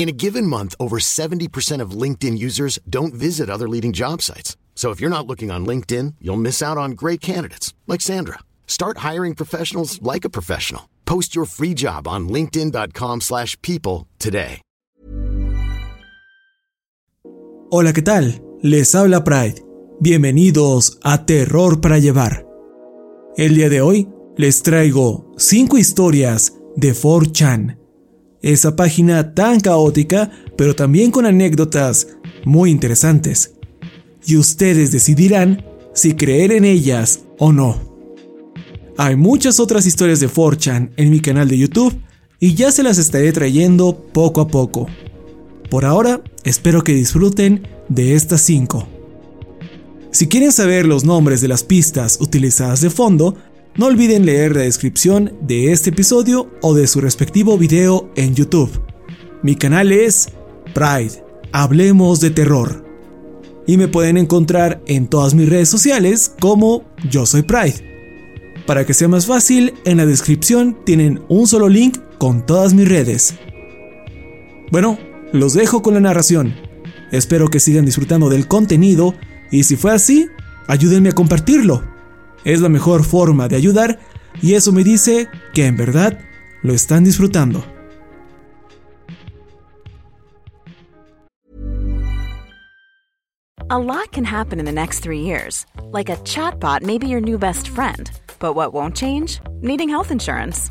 In a given month, over 70% of LinkedIn users don't visit other leading job sites. So if you're not looking on LinkedIn, you'll miss out on great candidates like Sandra. Start hiring professionals like a professional. Post your free job on linkedin.com/people today. Hola, ¿qué tal? Les habla Pride. Bienvenidos a Terror para llevar. El día de hoy les traigo 5 historias de 4chan esa página tan caótica, pero también con anécdotas muy interesantes. Y ustedes decidirán si creer en ellas o no. Hay muchas otras historias de 4chan en mi canal de YouTube y ya se las estaré trayendo poco a poco. Por ahora, espero que disfruten de estas 5. Si quieren saber los nombres de las pistas utilizadas de fondo, no olviden leer la descripción de este episodio o de su respectivo video en YouTube. Mi canal es Pride, Hablemos de Terror. Y me pueden encontrar en todas mis redes sociales como Yo Soy Pride. Para que sea más fácil, en la descripción tienen un solo link con todas mis redes. Bueno, los dejo con la narración. Espero que sigan disfrutando del contenido y si fue así, ayúdenme a compartirlo. Es la mejor forma de ayudar y eso me dice que en verdad lo están disfrutando. A lot can happen in the next three years. Like a chatbot may be your new best friend. But what won't change? Needing health insurance.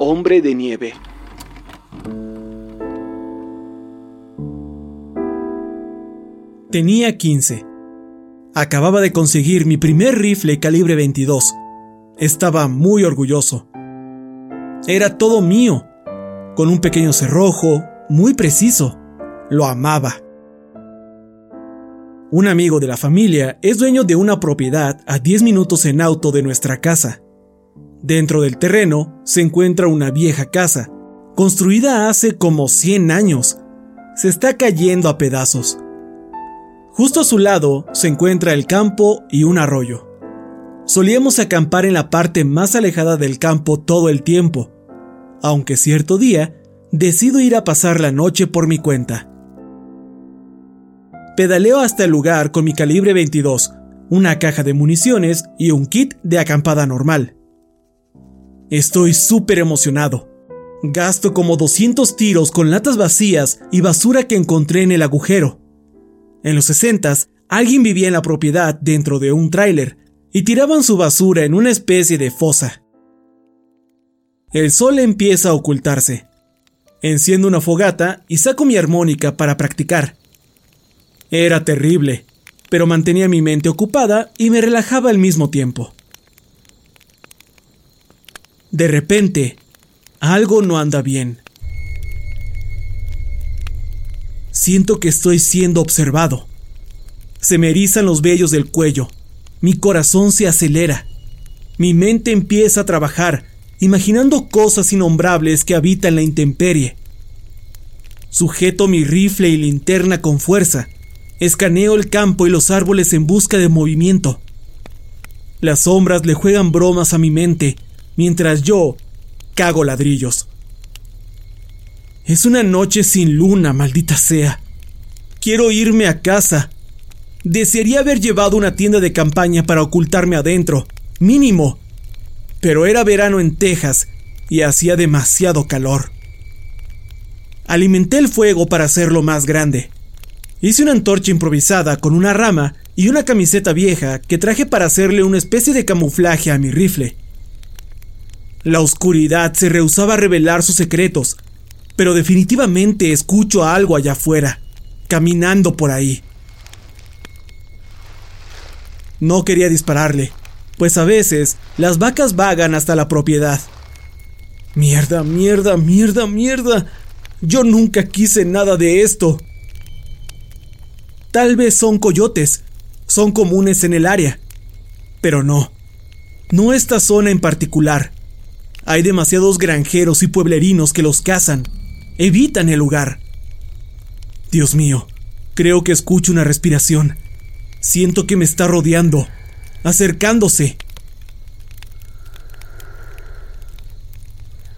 Hombre de nieve. Tenía 15. Acababa de conseguir mi primer rifle calibre 22. Estaba muy orgulloso. Era todo mío, con un pequeño cerrojo, muy preciso. Lo amaba. Un amigo de la familia es dueño de una propiedad a 10 minutos en auto de nuestra casa. Dentro del terreno se encuentra una vieja casa, construida hace como 100 años. Se está cayendo a pedazos. Justo a su lado se encuentra el campo y un arroyo. Solíamos acampar en la parte más alejada del campo todo el tiempo, aunque cierto día decido ir a pasar la noche por mi cuenta. Pedaleo hasta el lugar con mi calibre 22, una caja de municiones y un kit de acampada normal. Estoy súper emocionado. Gasto como 200 tiros con latas vacías y basura que encontré en el agujero. En los 60 alguien vivía en la propiedad dentro de un tráiler y tiraban su basura en una especie de fosa. El sol empieza a ocultarse. Enciendo una fogata y saco mi armónica para practicar. Era terrible, pero mantenía mi mente ocupada y me relajaba al mismo tiempo. De repente, algo no anda bien. Siento que estoy siendo observado. Se me erizan los vellos del cuello. Mi corazón se acelera. Mi mente empieza a trabajar, imaginando cosas innombrables que habitan la intemperie. Sujeto mi rifle y linterna con fuerza. Escaneo el campo y los árboles en busca de movimiento. Las sombras le juegan bromas a mi mente, mientras yo cago ladrillos. Es una noche sin luna, maldita sea. Quiero irme a casa. Desearía haber llevado una tienda de campaña para ocultarme adentro, mínimo. Pero era verano en Texas y hacía demasiado calor. Alimenté el fuego para hacerlo más grande. Hice una antorcha improvisada con una rama y una camiseta vieja que traje para hacerle una especie de camuflaje a mi rifle. La oscuridad se rehusaba a revelar sus secretos, pero definitivamente escucho algo allá afuera, caminando por ahí. No quería dispararle, pues a veces las vacas vagan hasta la propiedad. Mierda, mierda, mierda, mierda. Yo nunca quise nada de esto. Tal vez son coyotes, son comunes en el área, pero no, no esta zona en particular. Hay demasiados granjeros y pueblerinos que los cazan evitan el lugar. Dios mío, creo que escucho una respiración. Siento que me está rodeando, acercándose.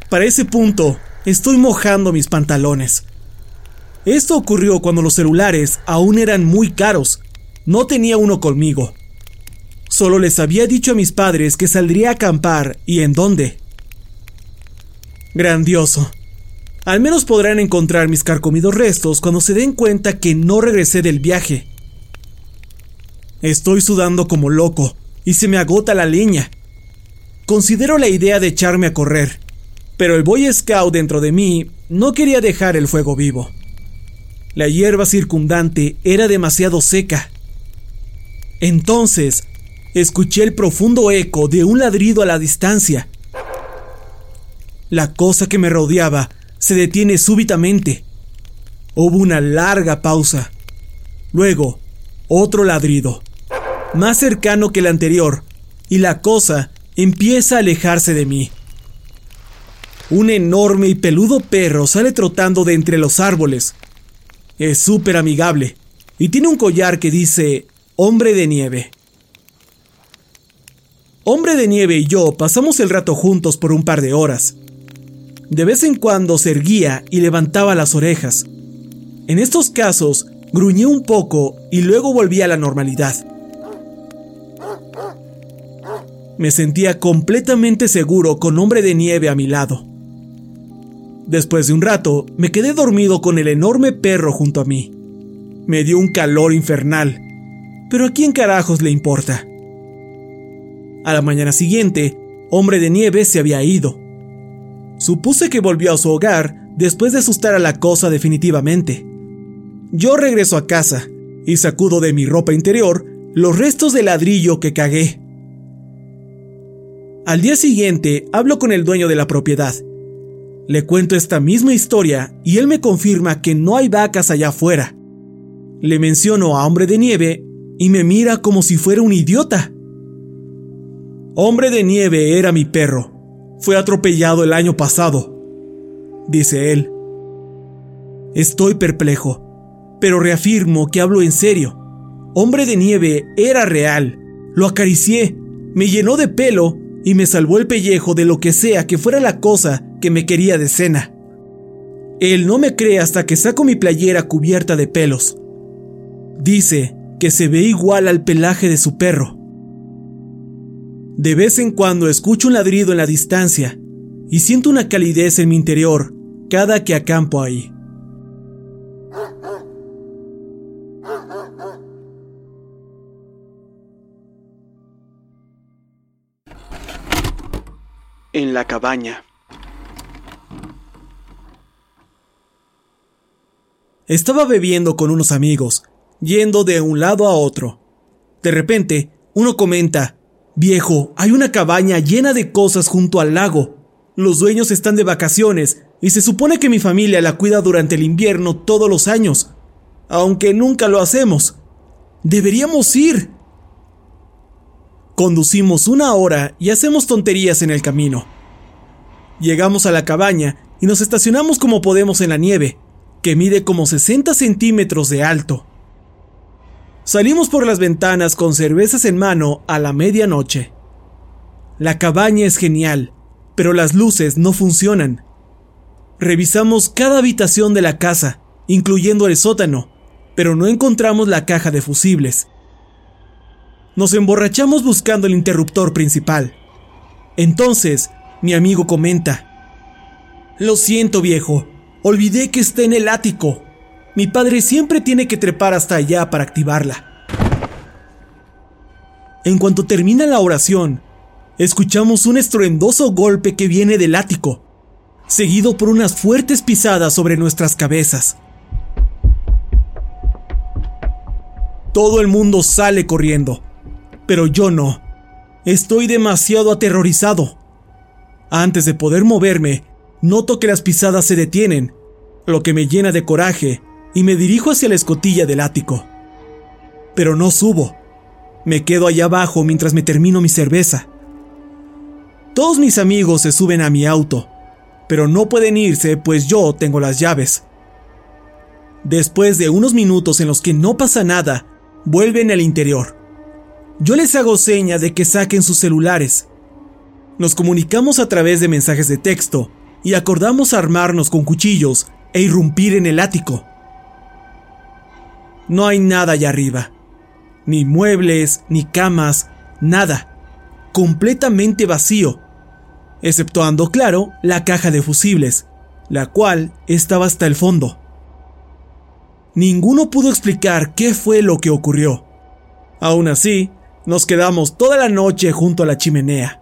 Para ese punto, estoy mojando mis pantalones. Esto ocurrió cuando los celulares aún eran muy caros. No tenía uno conmigo. Solo les había dicho a mis padres que saldría a acampar y en dónde. Grandioso. Al menos podrán encontrar mis carcomidos restos cuando se den cuenta que no regresé del viaje. Estoy sudando como loco y se me agota la leña. Considero la idea de echarme a correr, pero el Boy Scout dentro de mí no quería dejar el fuego vivo. La hierba circundante era demasiado seca. Entonces, escuché el profundo eco de un ladrido a la distancia. La cosa que me rodeaba se detiene súbitamente. Hubo una larga pausa. Luego, otro ladrido, más cercano que el anterior, y la cosa empieza a alejarse de mí. Un enorme y peludo perro sale trotando de entre los árboles. Es súper amigable y tiene un collar que dice Hombre de Nieve. Hombre de Nieve y yo pasamos el rato juntos por un par de horas. De vez en cuando se erguía y levantaba las orejas. En estos casos, gruñía un poco y luego volvía a la normalidad. Me sentía completamente seguro con hombre de nieve a mi lado. Después de un rato, me quedé dormido con el enorme perro junto a mí. Me dio un calor infernal. Pero a quién carajos le importa. A la mañana siguiente, hombre de nieve se había ido. Supuse que volvió a su hogar después de asustar a la cosa definitivamente. Yo regreso a casa y sacudo de mi ropa interior los restos de ladrillo que cagué. Al día siguiente hablo con el dueño de la propiedad. Le cuento esta misma historia y él me confirma que no hay vacas allá afuera. Le menciono a Hombre de Nieve y me mira como si fuera un idiota. Hombre de Nieve era mi perro, fue atropellado el año pasado, dice él. Estoy perplejo, pero reafirmo que hablo en serio. Hombre de nieve era real. Lo acaricié, me llenó de pelo y me salvó el pellejo de lo que sea que fuera la cosa que me quería de cena. Él no me cree hasta que saco mi playera cubierta de pelos. Dice que se ve igual al pelaje de su perro. De vez en cuando escucho un ladrido en la distancia y siento una calidez en mi interior cada que acampo ahí. En la cabaña. Estaba bebiendo con unos amigos, yendo de un lado a otro. De repente, uno comenta, Viejo, hay una cabaña llena de cosas junto al lago. Los dueños están de vacaciones y se supone que mi familia la cuida durante el invierno todos los años, aunque nunca lo hacemos. Deberíamos ir. Conducimos una hora y hacemos tonterías en el camino. Llegamos a la cabaña y nos estacionamos como podemos en la nieve, que mide como 60 centímetros de alto. Salimos por las ventanas con cervezas en mano a la medianoche. La cabaña es genial, pero las luces no funcionan. Revisamos cada habitación de la casa, incluyendo el sótano, pero no encontramos la caja de fusibles. Nos emborrachamos buscando el interruptor principal. Entonces, mi amigo comenta, Lo siento viejo, olvidé que está en el ático. Mi padre siempre tiene que trepar hasta allá para activarla. En cuanto termina la oración, escuchamos un estruendoso golpe que viene del ático, seguido por unas fuertes pisadas sobre nuestras cabezas. Todo el mundo sale corriendo, pero yo no. Estoy demasiado aterrorizado. Antes de poder moverme, noto que las pisadas se detienen, lo que me llena de coraje y me dirijo hacia la escotilla del ático. Pero no subo. Me quedo allá abajo mientras me termino mi cerveza. Todos mis amigos se suben a mi auto, pero no pueden irse pues yo tengo las llaves. Después de unos minutos en los que no pasa nada, vuelven al interior. Yo les hago seña de que saquen sus celulares. Nos comunicamos a través de mensajes de texto y acordamos armarnos con cuchillos e irrumpir en el ático. No hay nada allá arriba. Ni muebles, ni camas, nada. Completamente vacío. Exceptuando, claro, la caja de fusibles, la cual estaba hasta el fondo. Ninguno pudo explicar qué fue lo que ocurrió. Aún así, nos quedamos toda la noche junto a la chimenea.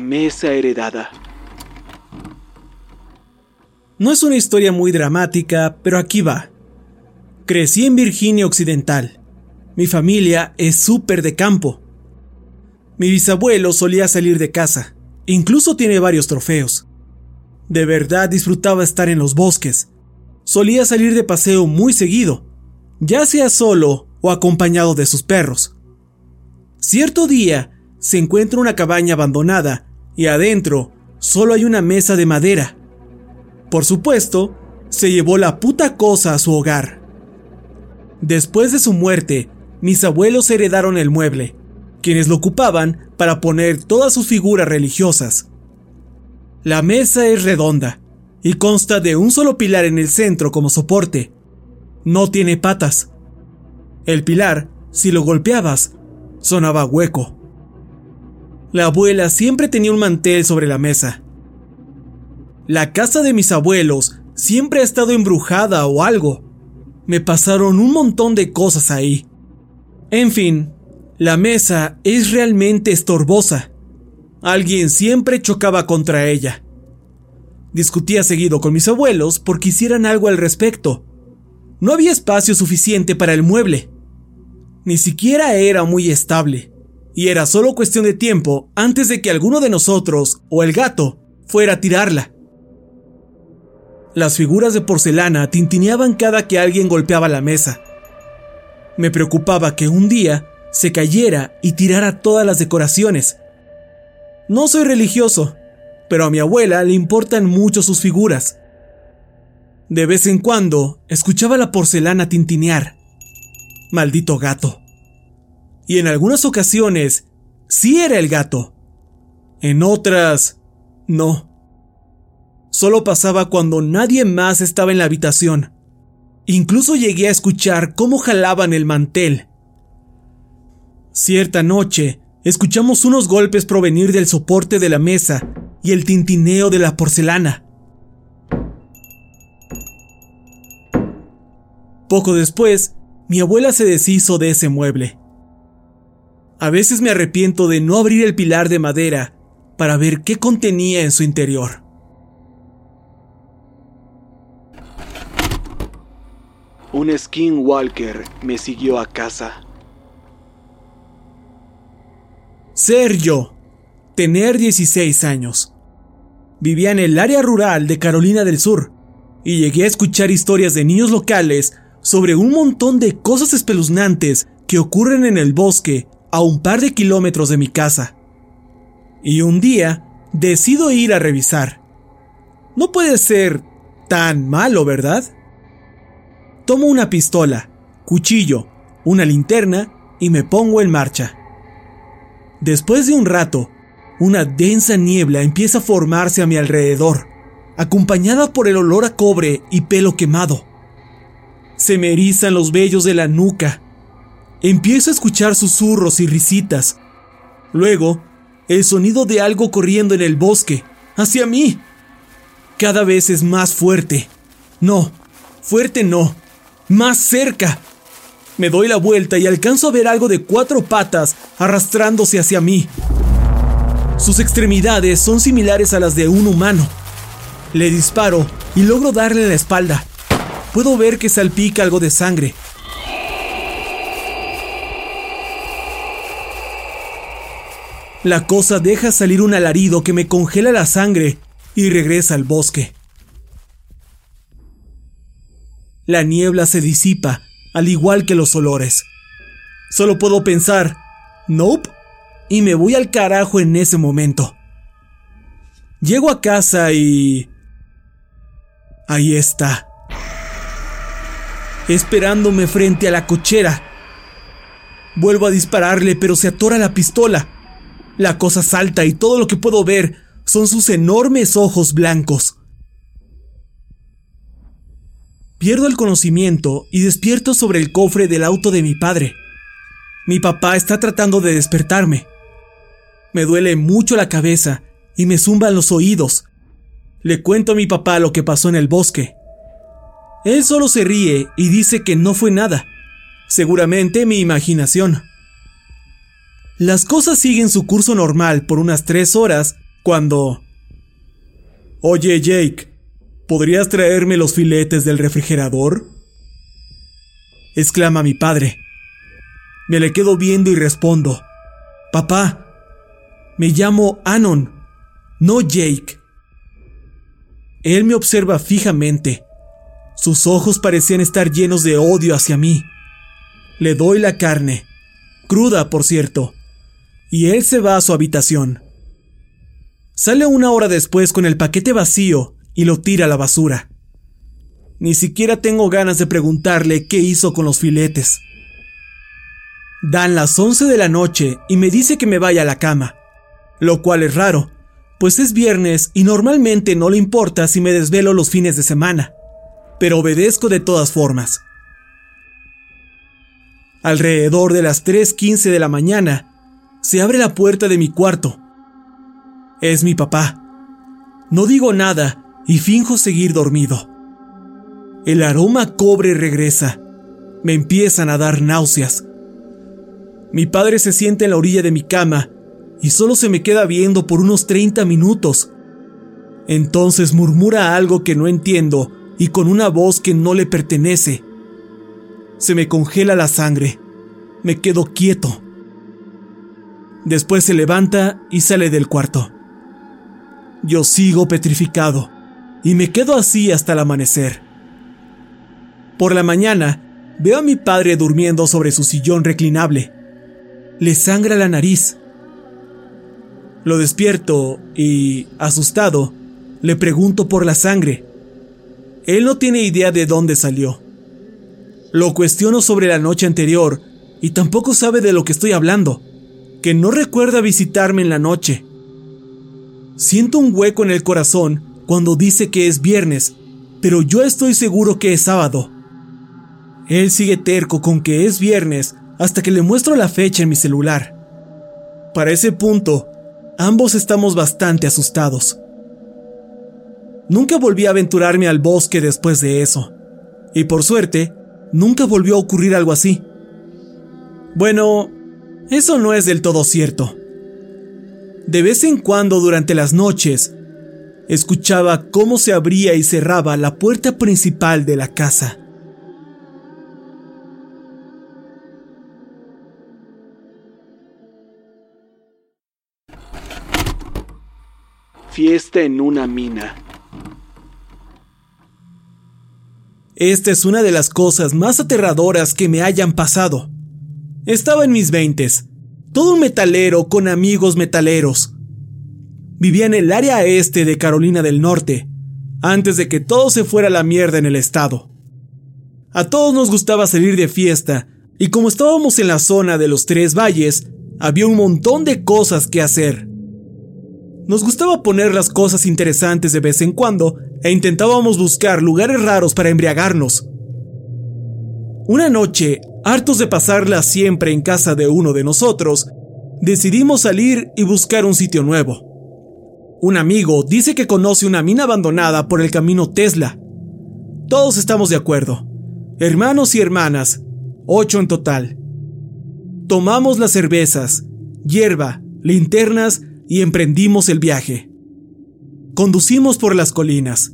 Mesa heredada. No es una historia muy dramática, pero aquí va. Crecí en Virginia Occidental. Mi familia es súper de campo. Mi bisabuelo solía salir de casa. Incluso tiene varios trofeos. De verdad disfrutaba estar en los bosques. Solía salir de paseo muy seguido, ya sea solo o acompañado de sus perros. Cierto día, se encuentra una cabaña abandonada y adentro solo hay una mesa de madera. Por supuesto, se llevó la puta cosa a su hogar. Después de su muerte, mis abuelos heredaron el mueble, quienes lo ocupaban para poner todas sus figuras religiosas. La mesa es redonda y consta de un solo pilar en el centro como soporte. No tiene patas. El pilar, si lo golpeabas, sonaba hueco. La abuela siempre tenía un mantel sobre la mesa. La casa de mis abuelos siempre ha estado embrujada o algo. Me pasaron un montón de cosas ahí. En fin, la mesa es realmente estorbosa. Alguien siempre chocaba contra ella. Discutía seguido con mis abuelos porque hicieran algo al respecto. No había espacio suficiente para el mueble. Ni siquiera era muy estable y era solo cuestión de tiempo antes de que alguno de nosotros o el gato fuera a tirarla. Las figuras de porcelana tintineaban cada que alguien golpeaba la mesa. Me preocupaba que un día se cayera y tirara todas las decoraciones. No soy religioso, pero a mi abuela le importan mucho sus figuras. De vez en cuando escuchaba la porcelana tintinear. Maldito gato y en algunas ocasiones sí era el gato. En otras, no. Solo pasaba cuando nadie más estaba en la habitación. Incluso llegué a escuchar cómo jalaban el mantel. Cierta noche, escuchamos unos golpes provenir del soporte de la mesa y el tintineo de la porcelana. Poco después, mi abuela se deshizo de ese mueble. A veces me arrepiento de no abrir el pilar de madera para ver qué contenía en su interior. Un skinwalker me siguió a casa. Ser yo. Tener 16 años. Vivía en el área rural de Carolina del Sur y llegué a escuchar historias de niños locales sobre un montón de cosas espeluznantes que ocurren en el bosque a un par de kilómetros de mi casa. Y un día decido ir a revisar. No puede ser tan malo, ¿verdad? Tomo una pistola, cuchillo, una linterna y me pongo en marcha. Después de un rato, una densa niebla empieza a formarse a mi alrededor, acompañada por el olor a cobre y pelo quemado. Se me erizan los vellos de la nuca. Empiezo a escuchar susurros y risitas. Luego, el sonido de algo corriendo en el bosque, hacia mí. Cada vez es más fuerte. No, fuerte no, más cerca. Me doy la vuelta y alcanzo a ver algo de cuatro patas arrastrándose hacia mí. Sus extremidades son similares a las de un humano. Le disparo y logro darle la espalda. Puedo ver que salpica algo de sangre. La cosa deja salir un alarido que me congela la sangre y regresa al bosque. La niebla se disipa, al igual que los olores. Solo puedo pensar, nope, y me voy al carajo en ese momento. Llego a casa y... Ahí está. Esperándome frente a la cochera. Vuelvo a dispararle, pero se atora la pistola. La cosa salta y todo lo que puedo ver son sus enormes ojos blancos. Pierdo el conocimiento y despierto sobre el cofre del auto de mi padre. Mi papá está tratando de despertarme. Me duele mucho la cabeza y me zumban los oídos. Le cuento a mi papá lo que pasó en el bosque. Él solo se ríe y dice que no fue nada. Seguramente mi imaginación. Las cosas siguen su curso normal por unas tres horas cuando... Oye Jake, ¿podrías traerme los filetes del refrigerador? exclama mi padre. Me le quedo viendo y respondo. Papá, me llamo Anon, no Jake. Él me observa fijamente. Sus ojos parecían estar llenos de odio hacia mí. Le doy la carne, cruda por cierto, y él se va a su habitación. Sale una hora después con el paquete vacío y lo tira a la basura. Ni siquiera tengo ganas de preguntarle qué hizo con los filetes. Dan las once de la noche y me dice que me vaya a la cama lo cual es raro, pues es viernes y normalmente no le importa si me desvelo los fines de semana, pero obedezco de todas formas. Alrededor de las 3.15 de la mañana, se abre la puerta de mi cuarto. Es mi papá. No digo nada y finjo seguir dormido. El aroma cobre regresa. Me empiezan a dar náuseas. Mi padre se sienta en la orilla de mi cama y solo se me queda viendo por unos 30 minutos. Entonces murmura algo que no entiendo y con una voz que no le pertenece. Se me congela la sangre. Me quedo quieto. Después se levanta y sale del cuarto. Yo sigo petrificado y me quedo así hasta el amanecer. Por la mañana, veo a mi padre durmiendo sobre su sillón reclinable. Le sangra la nariz lo despierto y, asustado, le pregunto por la sangre. Él no tiene idea de dónde salió. Lo cuestiono sobre la noche anterior y tampoco sabe de lo que estoy hablando, que no recuerda visitarme en la noche. Siento un hueco en el corazón cuando dice que es viernes, pero yo estoy seguro que es sábado. Él sigue terco con que es viernes hasta que le muestro la fecha en mi celular. Para ese punto, Ambos estamos bastante asustados. Nunca volví a aventurarme al bosque después de eso. Y por suerte, nunca volvió a ocurrir algo así. Bueno, Eso no es del todo cierto. De vez en cuando durante las noches, escuchaba cómo se abría y cerraba la puerta principal de la casa. Fiesta en una mina. Esta es una de las cosas más aterradoras que me hayan pasado. Estaba en mis veintes, todo un metalero con amigos metaleros. Vivía en el área este de Carolina del Norte, antes de que todo se fuera a la mierda en el estado. A todos nos gustaba salir de fiesta, y como estábamos en la zona de los tres valles, había un montón de cosas que hacer. Nos gustaba poner las cosas interesantes de vez en cuando e intentábamos buscar lugares raros para embriagarnos. Una noche, hartos de pasarla siempre en casa de uno de nosotros, decidimos salir y buscar un sitio nuevo. Un amigo dice que conoce una mina abandonada por el camino Tesla. Todos estamos de acuerdo. Hermanos y hermanas, ocho en total. Tomamos las cervezas, hierba, linternas y emprendimos el viaje. Conducimos por las colinas.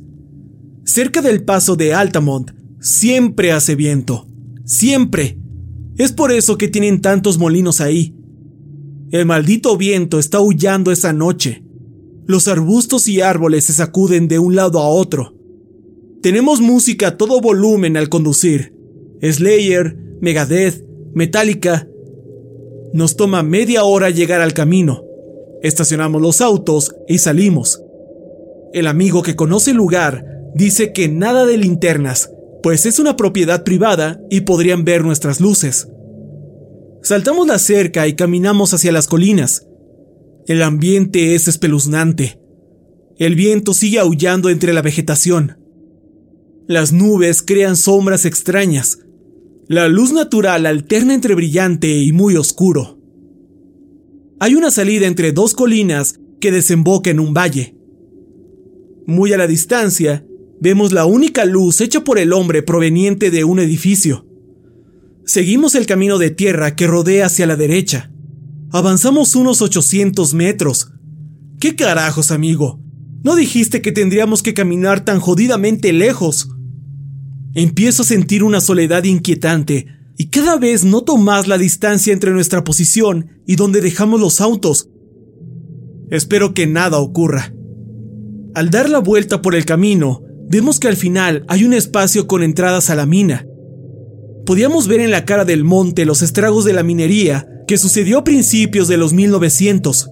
Cerca del paso de Altamont siempre hace viento. Siempre. Es por eso que tienen tantos molinos ahí. El maldito viento está aullando esa noche. Los arbustos y árboles se sacuden de un lado a otro. Tenemos música a todo volumen al conducir. Slayer, Megadeth, Metallica. Nos toma media hora llegar al camino. Estacionamos los autos y salimos. El amigo que conoce el lugar dice que nada de linternas, pues es una propiedad privada y podrían ver nuestras luces. Saltamos la cerca y caminamos hacia las colinas. El ambiente es espeluznante. El viento sigue aullando entre la vegetación. Las nubes crean sombras extrañas. La luz natural alterna entre brillante y muy oscuro. Hay una salida entre dos colinas que desemboca en un valle. Muy a la distancia, vemos la única luz hecha por el hombre proveniente de un edificio. Seguimos el camino de tierra que rodea hacia la derecha. Avanzamos unos 800 metros. ¿Qué carajos, amigo? ¿No dijiste que tendríamos que caminar tan jodidamente lejos? Empiezo a sentir una soledad inquietante y cada vez noto más la distancia entre nuestra posición y donde dejamos los autos. Espero que nada ocurra. Al dar la vuelta por el camino, vemos que al final hay un espacio con entradas a la mina. Podíamos ver en la cara del monte los estragos de la minería que sucedió a principios de los 1900.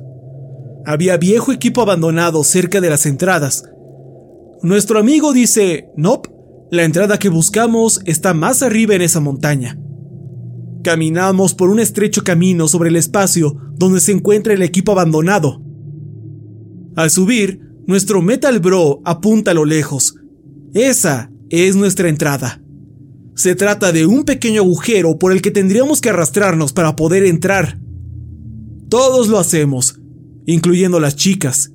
Había viejo equipo abandonado cerca de las entradas. Nuestro amigo dice, nope, la entrada que buscamos está más arriba en esa montaña. Caminamos por un estrecho camino sobre el espacio donde se encuentra el equipo abandonado. Al subir, nuestro Metal Bro apunta a lo lejos. Esa es nuestra entrada. Se trata de un pequeño agujero por el que tendríamos que arrastrarnos para poder entrar. Todos lo hacemos, incluyendo las chicas.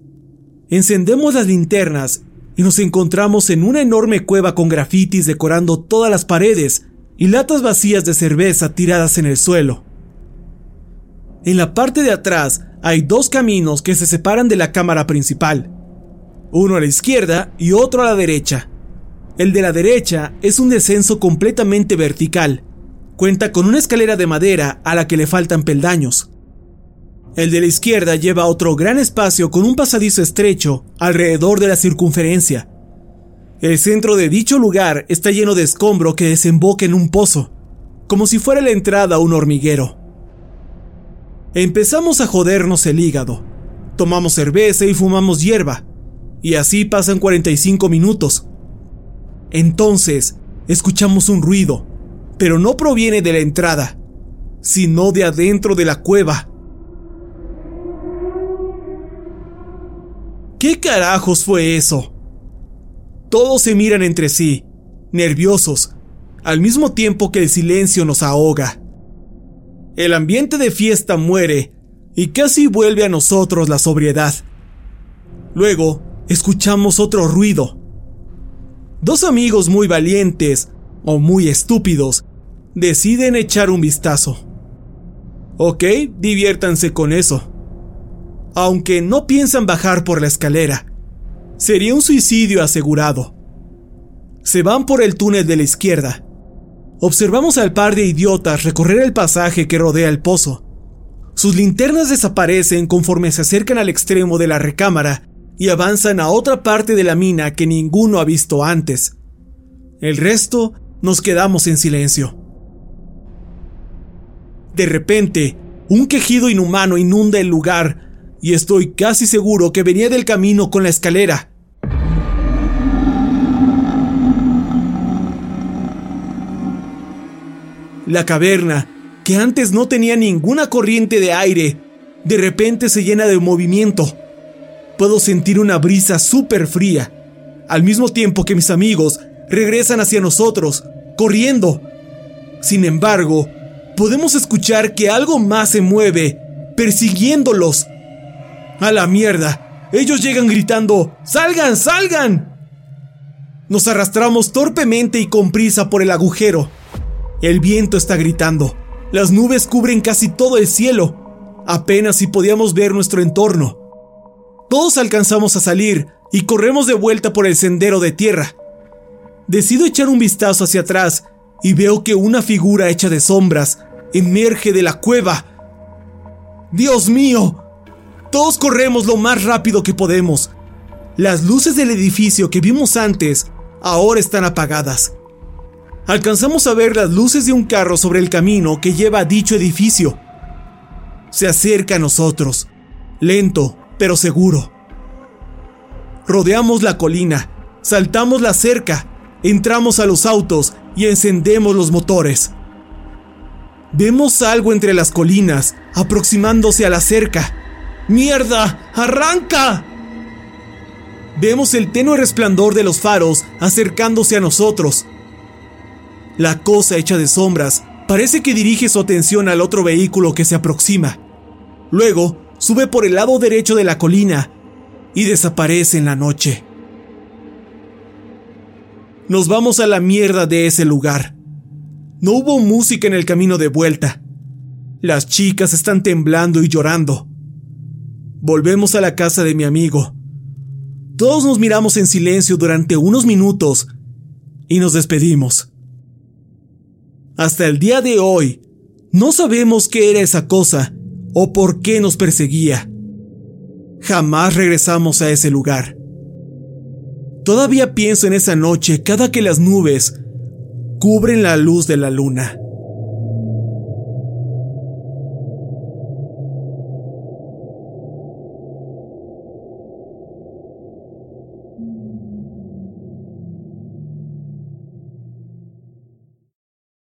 Encendemos las linternas y nos encontramos en una enorme cueva con grafitis decorando todas las paredes y latas vacías de cerveza tiradas en el suelo. En la parte de atrás hay dos caminos que se separan de la cámara principal, uno a la izquierda y otro a la derecha. El de la derecha es un descenso completamente vertical. Cuenta con una escalera de madera a la que le faltan peldaños. El de la izquierda lleva otro gran espacio con un pasadizo estrecho alrededor de la circunferencia. El centro de dicho lugar está lleno de escombro que desemboca en un pozo, como si fuera la entrada a un hormiguero. Empezamos a jodernos el hígado. Tomamos cerveza y fumamos hierba. Y así pasan 45 minutos. Entonces, escuchamos un ruido, pero no proviene de la entrada, sino de adentro de la cueva. ¿Qué carajos fue eso? Todos se miran entre sí, nerviosos, al mismo tiempo que el silencio nos ahoga. El ambiente de fiesta muere y casi vuelve a nosotros la sobriedad. Luego, escuchamos otro ruido Dos amigos muy valientes, o muy estúpidos, deciden echar un vistazo. Ok, diviértanse con eso. Aunque no piensan bajar por la escalera. Sería un suicidio asegurado. Se van por el túnel de la izquierda. Observamos al par de idiotas recorrer el pasaje que rodea el pozo. Sus linternas desaparecen conforme se acercan al extremo de la recámara y avanzan a otra parte de la mina que ninguno ha visto antes. El resto nos quedamos en silencio. De repente, un quejido inhumano inunda el lugar y estoy casi seguro que venía del camino con la escalera. La caverna, que antes no tenía ninguna corriente de aire, de repente se llena de movimiento. Puedo sentir una brisa súper fría, al mismo tiempo que mis amigos regresan hacia nosotros, corriendo. Sin embargo, podemos escuchar que algo más se mueve, persiguiéndolos. A la mierda, ellos llegan gritando, ¡Salgan, salgan! Nos arrastramos torpemente y con prisa por el agujero. El viento está gritando. Las nubes cubren casi todo el cielo. Apenas si podíamos ver nuestro entorno. Todos alcanzamos a salir y corremos de vuelta por el sendero de tierra. Decido echar un vistazo hacia atrás y veo que una figura hecha de sombras emerge de la cueva. ¡Dios mío! Todos corremos lo más rápido que podemos. Las luces del edificio que vimos antes ahora están apagadas. Alcanzamos a ver las luces de un carro sobre el camino que lleva a dicho edificio. Se acerca a nosotros, lento pero seguro. Rodeamos la colina, saltamos la cerca Entramos a los autos y encendemos los motores. Vemos algo entre las colinas, aproximándose a la cerca. ¡Mierda! ¡Arranca! Vemos el tenue resplandor de los faros acercándose a nosotros. La cosa hecha de sombras parece que dirige su atención al otro vehículo que se aproxima. Luego sube por el lado derecho de la colina y desaparece en la noche. Nos vamos a la mierda de ese lugar. No hubo música en el camino de vuelta. Las chicas están temblando y llorando. Volvemos a la casa de mi amigo. Todos nos miramos en silencio durante unos minutos y nos despedimos. Hasta el día de hoy, no sabemos qué era esa cosa o por qué nos perseguía. Jamás regresamos a ese lugar. Todavía pienso en esa noche cada que las nubes cubren la luz de la luna.